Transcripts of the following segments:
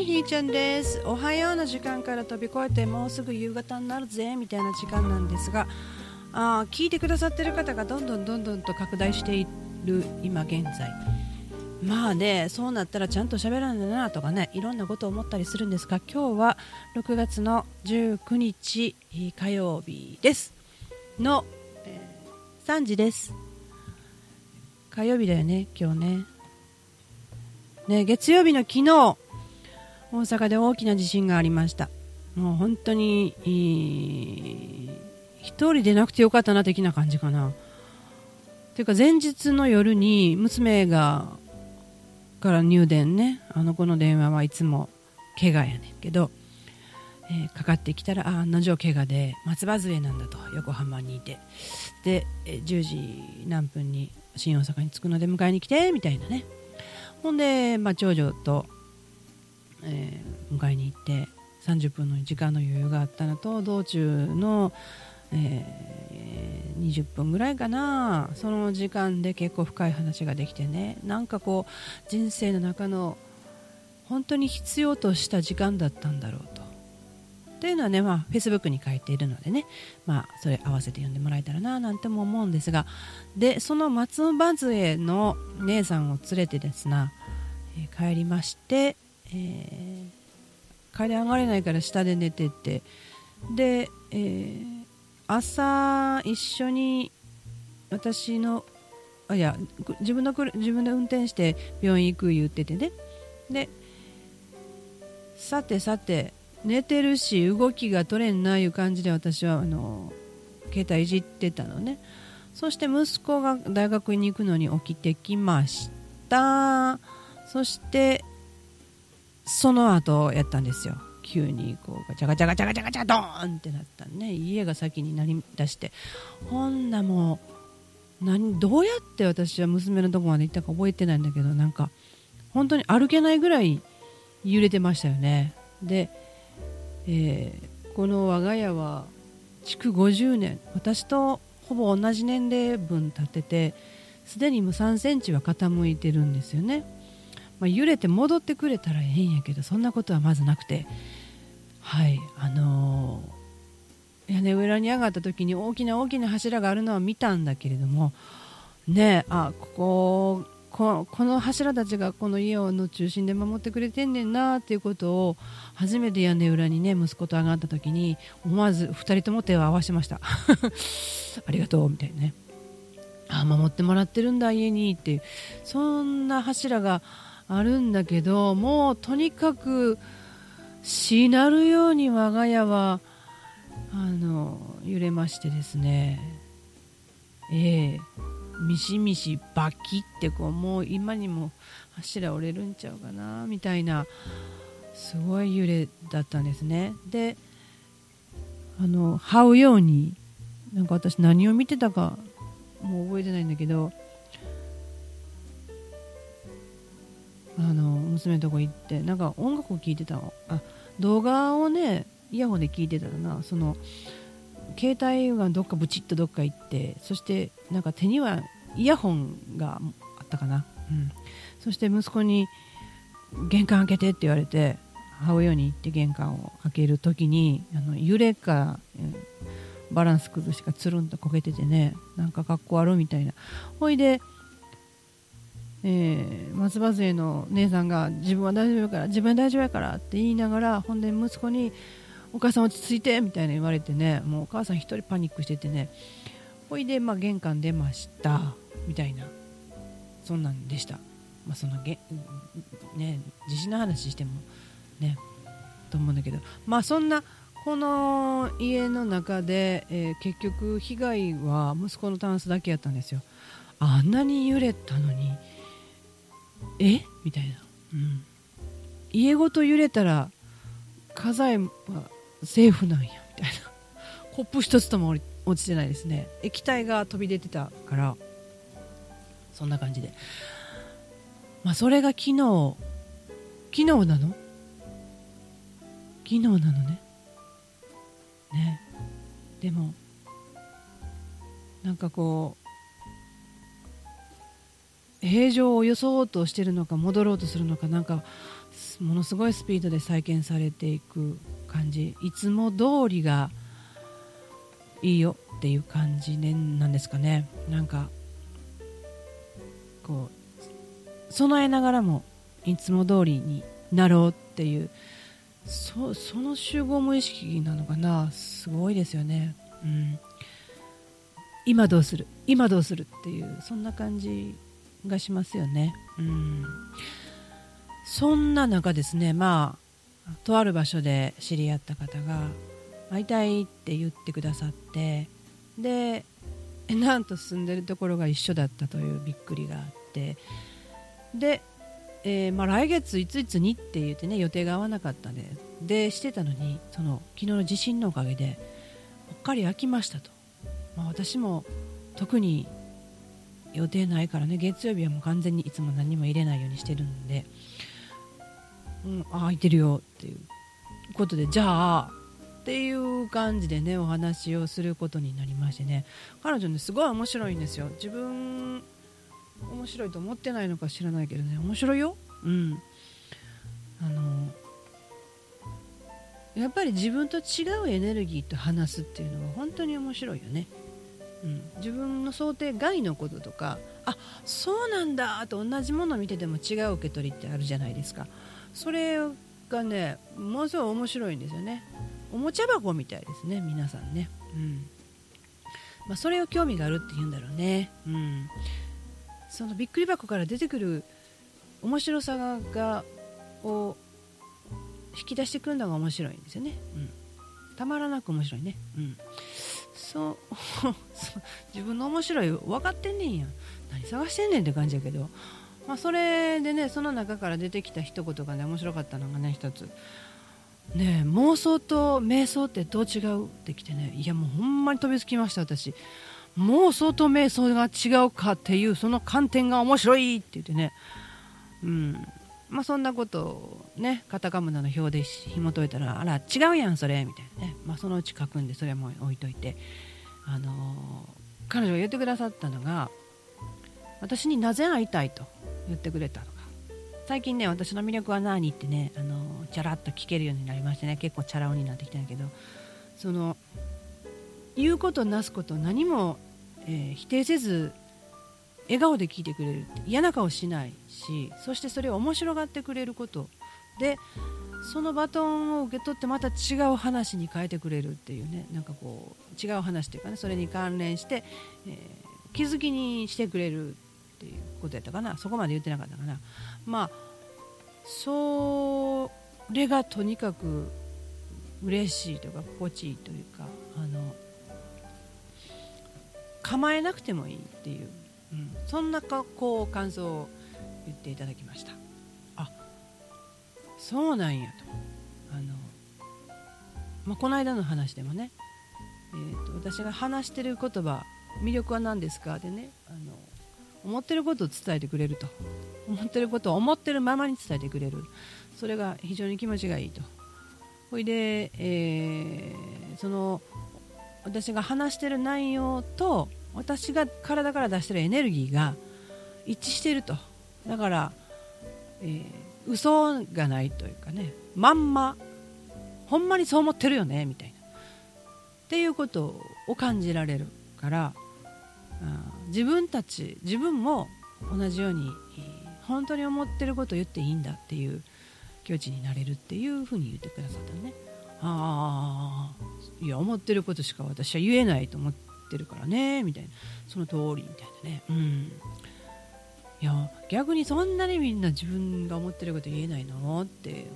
いひーちゃんです。おはようの時間から飛び越えてもうすぐ夕方になるぜみたいな時間なんですがあ聞いてくださってる方がどんどんどんどんと拡大している今現在。まあねそうなったらちゃんと喋らないなとかねいろんなことを思ったりするんですが今日は6月の19日火曜日です。の、えー、3時です。火曜日だよね今日ね。ね月曜日の昨日大阪で大きな地震がありました。もう本当に一人でなくてよかったな的な感じかな。ていうか前日の夜に娘がから入電ね。あの子の電話はいつも怪我やねんけど、えー、かかってきたらあ案の定怪我で松葉杖なんだと横浜にいて。で、10時何分に新大阪に着くので迎えに来てみたいなね。ほんで、まあ、長女とえー、迎えに行って30分の時間の余裕があったのと道中の、えー、20分ぐらいかな。その時間で結構深い話ができてね。なんかこう人生の中の本当に必要とした時間だったんだろうと。というのはね、まあ、フェイスブックに書いているのでね、まあ、それ合わせて読んでもらえたらななんても思うんですが。でその松葉杖の姉さんを連れてですな、え、帰りましてえー、階段上がれないから下で寝てて。で、えー、朝一緒に私のあいや自分の自分で運転して病院行く言っててね。でさてさて寝てるし動きが取れんないう感じで私はあの携帯いじってたのね。そして息子が大学に行くのに起きてきました。そしてその後やったんですよ。急にこうガチャガチャガチャガチャガチャドーンってなったね。家が先になりだして。ほんなもう何どうやって私は娘のとこまで行ったか覚えてないんだけどなんか本当に歩けないぐらい揺れてましたよね。で、えー、この我が家は築50年。私とほぼ同じ年齢分経っててすでにもう3センチは傾いてるんですよね。まあ、揺れて戻ってくれたらええんやけどそんなことはまずなくて。はいあのー、屋根裏に上がった時に大きな大きな柱があるのは見たんだけれどもねあこここの柱たちがこの家の中心で守ってくれてんねんなっていうことを初めて屋根裏にね息子と上がった時に思わず2人とも手を合わせました。ありがとうみたいなね。あ守ってもらってるんだ家にってそんな柱があるんだけどもうとにかくしなるように我が家はあの揺れましてですね。ええ。ミシミシバキってこうもう今にも柱折れるんちゃうかなみたいなすごい揺れだったんですね。であの這うようになんか私何を見てたかもう覚えてないんだけどあの娘のとこ行ってなんか音楽を聴いてたの。あ動画をねイヤホンで聞いてたらな。その携帯がどっかブチッとどっか行ってそしてなんか手にはイヤホンがあったかな、うん、そして息子に玄関開けてって言われて母親に行って玄関を開ける時にあの揺れか、うんバランス崩しかつるんとこけててねなんか格好悪みたいな。ほいでえー、松葉杖の姉さんが自分は大丈夫やから自分は大丈夫やからって言いながらほんで息子にお母さん落ち着いてみたいな言われてねもうお母さん1人パニックしててねほいで、まあ、玄関出ましたみたいなそんなんでした、まあ、そのげね地震の話してもねと思うんだけど。まあそんなこの家の中で、えー、結局被害は息子のタンスだけやったんですよ。あんなに揺れたのにえ？みたいな、うん、家ごと揺れたら家財はセーフなんやみたいな。コップ一つとも落ちてないですね。液体が飛び出てたから。そんな感じで。まあそれが昨日。昨日なの？昨日なのね。ね。でもなんかこう平常を装おうとしてるのか戻ろうとするのかなんかものすごいスピードで再建されていく感じ。いつも通りがいいよっていう感じ、ね、なんですかね。なんかこう備えながらもいつも通りになろうっていう。そその集合無意識なのかな。すごいですよね、うん、今どうする？今どうするっていうそんな感じがしますよね、うん、そんな中ですねまあとある場所で知り合った方が会いたいって言ってくださってでなんと住んでるところが一緒だったというびっくりがあってで、えー、まあ、来月いついつにって言ってね予定が合わなかったんででしてたのにその昨日の地震のおかげでぽっかり空きましたと、まあ、私も特に予定ないからね。月曜日はもう完全にいつも何も入れないようにしてるんで、うん、あ空いてるよっていうことでじゃあっていう感じでねお話をすることになりましてね。彼女ねすごい面白いんですよ。自分面白いと思ってないのか知らないけどね。面白いよ？うん。あのやっぱり自分と違うエネルギーと話すっていうのは本当に面白いよね、うん、自分の想定外のこととかあそうなんだと同じものを見てても違う受け取りってあるじゃないですか。それがねものすごい面白いんですよね。おもちゃ箱みたいですね皆さんね、うん。まあ、それを興味があるって言うんだろうね、うん、そのびっくり箱から出てくる面白さがを引き出してくるのが面白いんですよね、うん、たまらなく面白いね、うん、そう。自分の面白い分かってんねんや。何探してんねんって感じやけど、まあ、それでねその中から出てきた一言がね面白かったのがね一つ。ね妄想と瞑想ってどう違うってきてね。いやもうほんまに飛びつきました私。妄想と瞑想が違うかっていうその観点が面白いって言ってね。うん。まあそんなことをねカタカムナの表で紐解いたらあら違うやんそれみたいなね、まあ、そのうち書くんでそれはもう置いといて。あのー、彼女が言ってくださったのが私になぜ会いたいと言ってくれたの最近ね私の魅力は何ってねあのチャラッと聞けるようになりましてね。結構チャラ男になってきたんやけどその言うことなすこと何も、えー、否定せず笑顔で聞いてくれる嫌な顔しないしそしてそれを面白がってくれることでそのバトンを受け取ってまた違う話に変えてくれるっていうねなんかこう違う話というかねそれに関連して、えー、気づきにしてくれるっていうことやったかな。そこまで言ってなかったかな。まあそれがとにかく嬉しいというか心地いいというかあの構えなくてもいいっていう、うん、そんなかこう感想を言っていただきました。あ。そうなんやと。あの、まあ、この間の話でもね、えーと、と私が話してる言葉魅力は何ですかでねあの思ってることを伝えてくれると。思ってることを思ってるままに伝えてくれる。それが非常に気持ちがいいと。ほいで、えー、その私が話してる内容と私が体から出してるエネルギーが一致していると。だから、えー、嘘がないというかねまんまほんまにそう思ってるよねみたいな。っていうことを感じられるから自分たち自分も同じように本当に思ってることを言っていいんだっていう境地になれるっていうふうに言ってくださったのね。ああいや思ってることしか私は言えないと思ってるからねみたいな。その通りみたいなね。うん。いや逆にそんなにみんな自分が思ってること言えないのって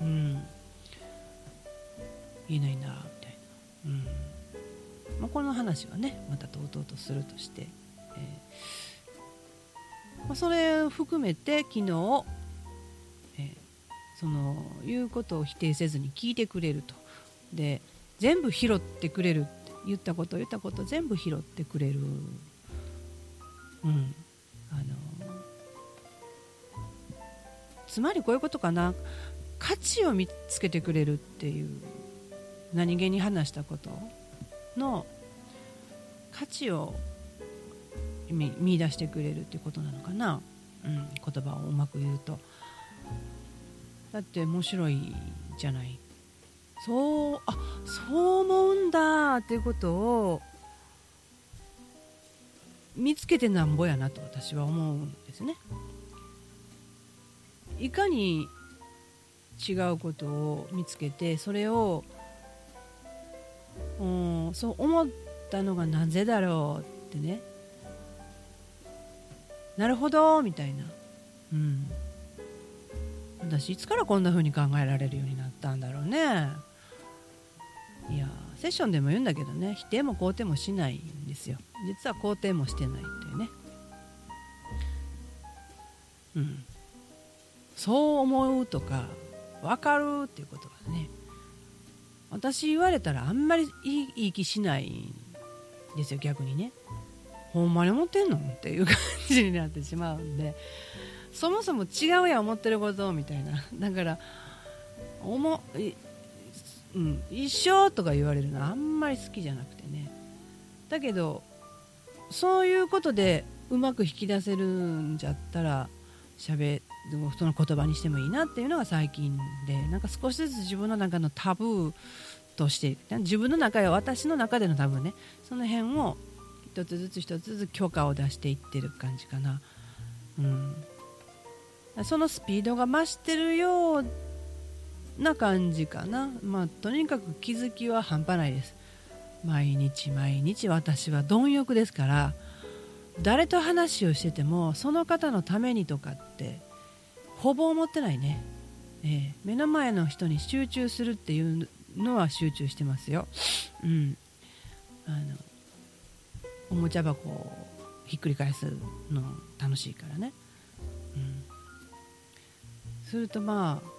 うん。言えないんだみたいな。うん。まあ、この話はねまたとうとうとするとして、えー、まあ、それを含めて昨日、え、その言うことを否定せずに聞いてくれると。で全部拾ってくれるっ言ったこと言ったこと全部拾ってくれる、うん、あのつまりこういうことかな。価値を見つけてくれるっていう何気に話したこと。の価値を見見出してくれるっていうことなのかな、うん、言葉をうまく言うと。だって面白いじゃないそうあそう思うんだっていうことを見つけてなんぼやなと私は思うんですね。いかに違うことを見つけてそれをうんそう思ったのがなぜだろうってね。なるほどみたいな。うん。私いつからこんな風に考えられるようになったんだろうね。セッションでも言うんだけどね否定も肯定もしないんですよ。実は肯定もしてないというね。うん。そう思うとか分かるっていうことがね。私言われたらあんまりいい気しないんですよ逆にね。ほんまに思ってんのっていう感じになってしまうんで。そもそも違うや思ってることみたいな。だから思い、うん、一緒とか言われるのあんまり好きじゃなくてね。だけどそういうことでうまく引き出せるんじゃったら喋その言葉にしてもいいなっていうのが最近でなんか少しずつ自分の中のタブーとして自分の中や私の中でのタブーね。その辺を一つずつ一つずつ許可を出していってる感じかな、うん、そのスピードが増してるような感じかな。まあとにかく気づきは半端ないです。毎日毎日私は貪欲ですから誰と話をしててもその方のためにとかってほぼ思ってないね、えー、目の前の人に集中するっていうのは集中してますよ、うん、あのおもちゃ箱をひっくり返すの楽しいからね、うん、するとまあ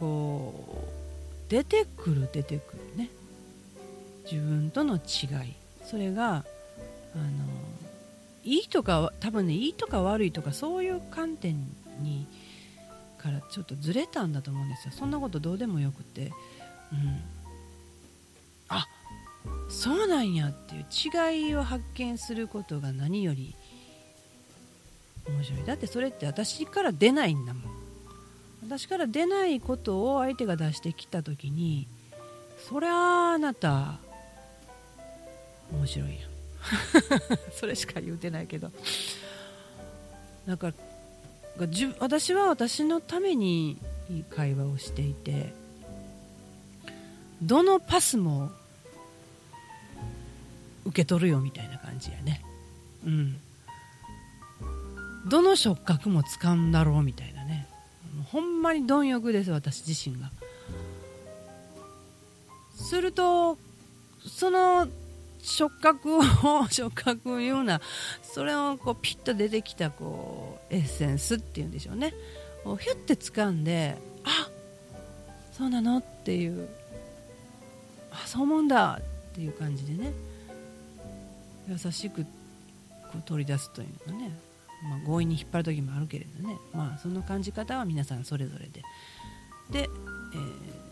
こう出てくる出てくるね。自分との違い。それがあのいいとか多分ねいいとか悪いとかそういう観点にからちょっとずれたんだと思うんですよ。そんなことどうでもよくて。うん。あそうなんやっていう違いを発見することが何より面白い。だってそれって私から出ないんだもん。私から出ないことを相手が出してきた時にそりゃあなた面白いやん。それしか言うてないけど。だか私は私のために会話をしていてどのパスも受け取るよみたいな感じやね。うん。どの触覚もつかんだろうみたいな。ほんまに貪欲です私自身が。するとその触覚を 触覚を言うな。それをこうピッと出てきたこうエッセンスっていうんでしょうね。をヒュッて掴んであそうなのっていう。あそう思うんだっていう感じでね。優しくこう取り出すというのがね、まあ、強引に引っ張る時もあるけれどね。まあその感じ方は皆さんそれぞれで。で、えー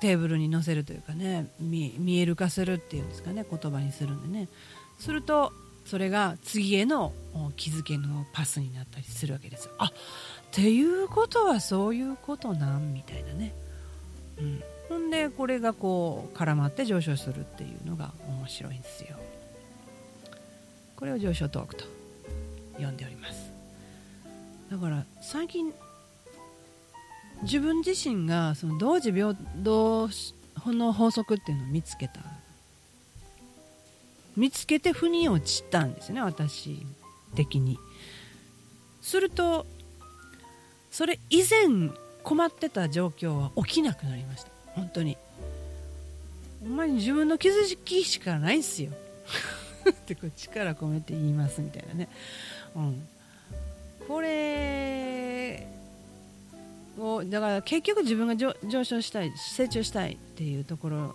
テーブルに載せるというかね見える化するっていうんですかね言葉にするんでね。するとそれが次への気づけのパスになったりするわけですよ。あっていうことはそういうことなんみたいなね、うん、ほんでこれがこう絡まって上昇するっていうのが面白いんですよ。これを上昇トークと呼んでおります。だから最近自分自身がその同時平等の法則っていうのを見つけた。見つけて腑に落ちたんですね私的に。するとそれ以前困ってた状況は起きなくなりました。本当に。ほんまに自分の気づきしかないんすよ。ってこう力込めて言いますみたいなね、うん、これをだから結局自分が上昇したい成長したいっていうところ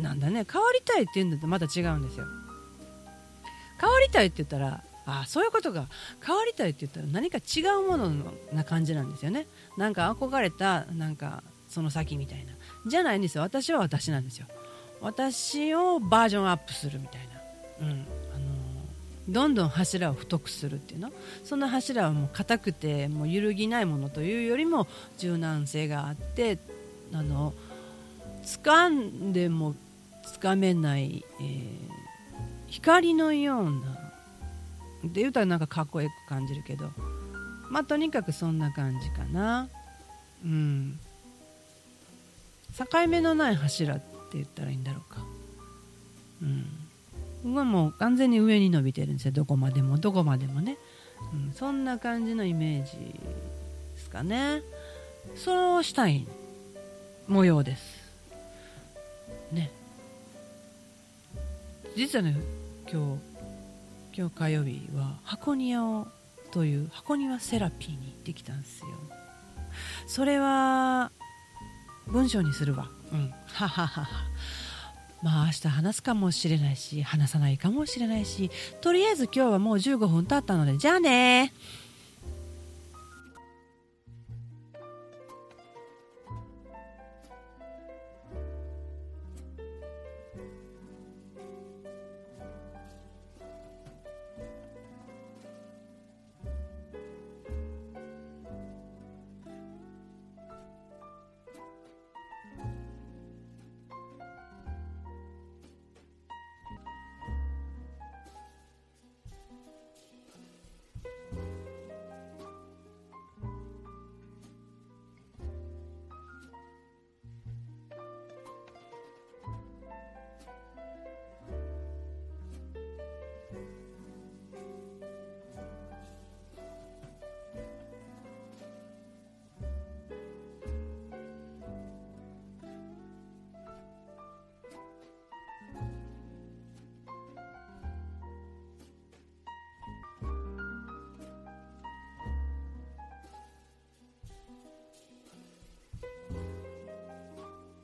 なんだね。変わりたいっていうんだとまた違うんですよ。変わりたいって言ったらあそういうことが変わりたいって言ったら何か違うものな感じなんですよね。なんか憧れたなんかその先みたいな。じゃないんですよ。私は私なんですよ。私をバージョンアップするみたいな、うん。あのどんどん柱を太くするっていうの？その柱はもう硬くてもう揺るぎないものというよりも柔軟性があってあの掴んでも掴めない、えー、光のようなって言うたらなんかかっこよく感じるけどまあとにかくそんな感じかな。うん。境目のない柱って言ったらいいんだろうか。うん。はもう完全に上に伸びてるんですよ。どこまでもどこまでもね、うん、そんな感じのイメージですかね。そうしたい模様です。ね。実はね今日今日火曜日は箱庭をという箱庭セラピーに行ってきたんですよ。それは文章にするわ。うん。ははは。まあ明日話すかもしれないし話さないかもしれないしとりあえず今日はもう15分経ったのでじゃあね。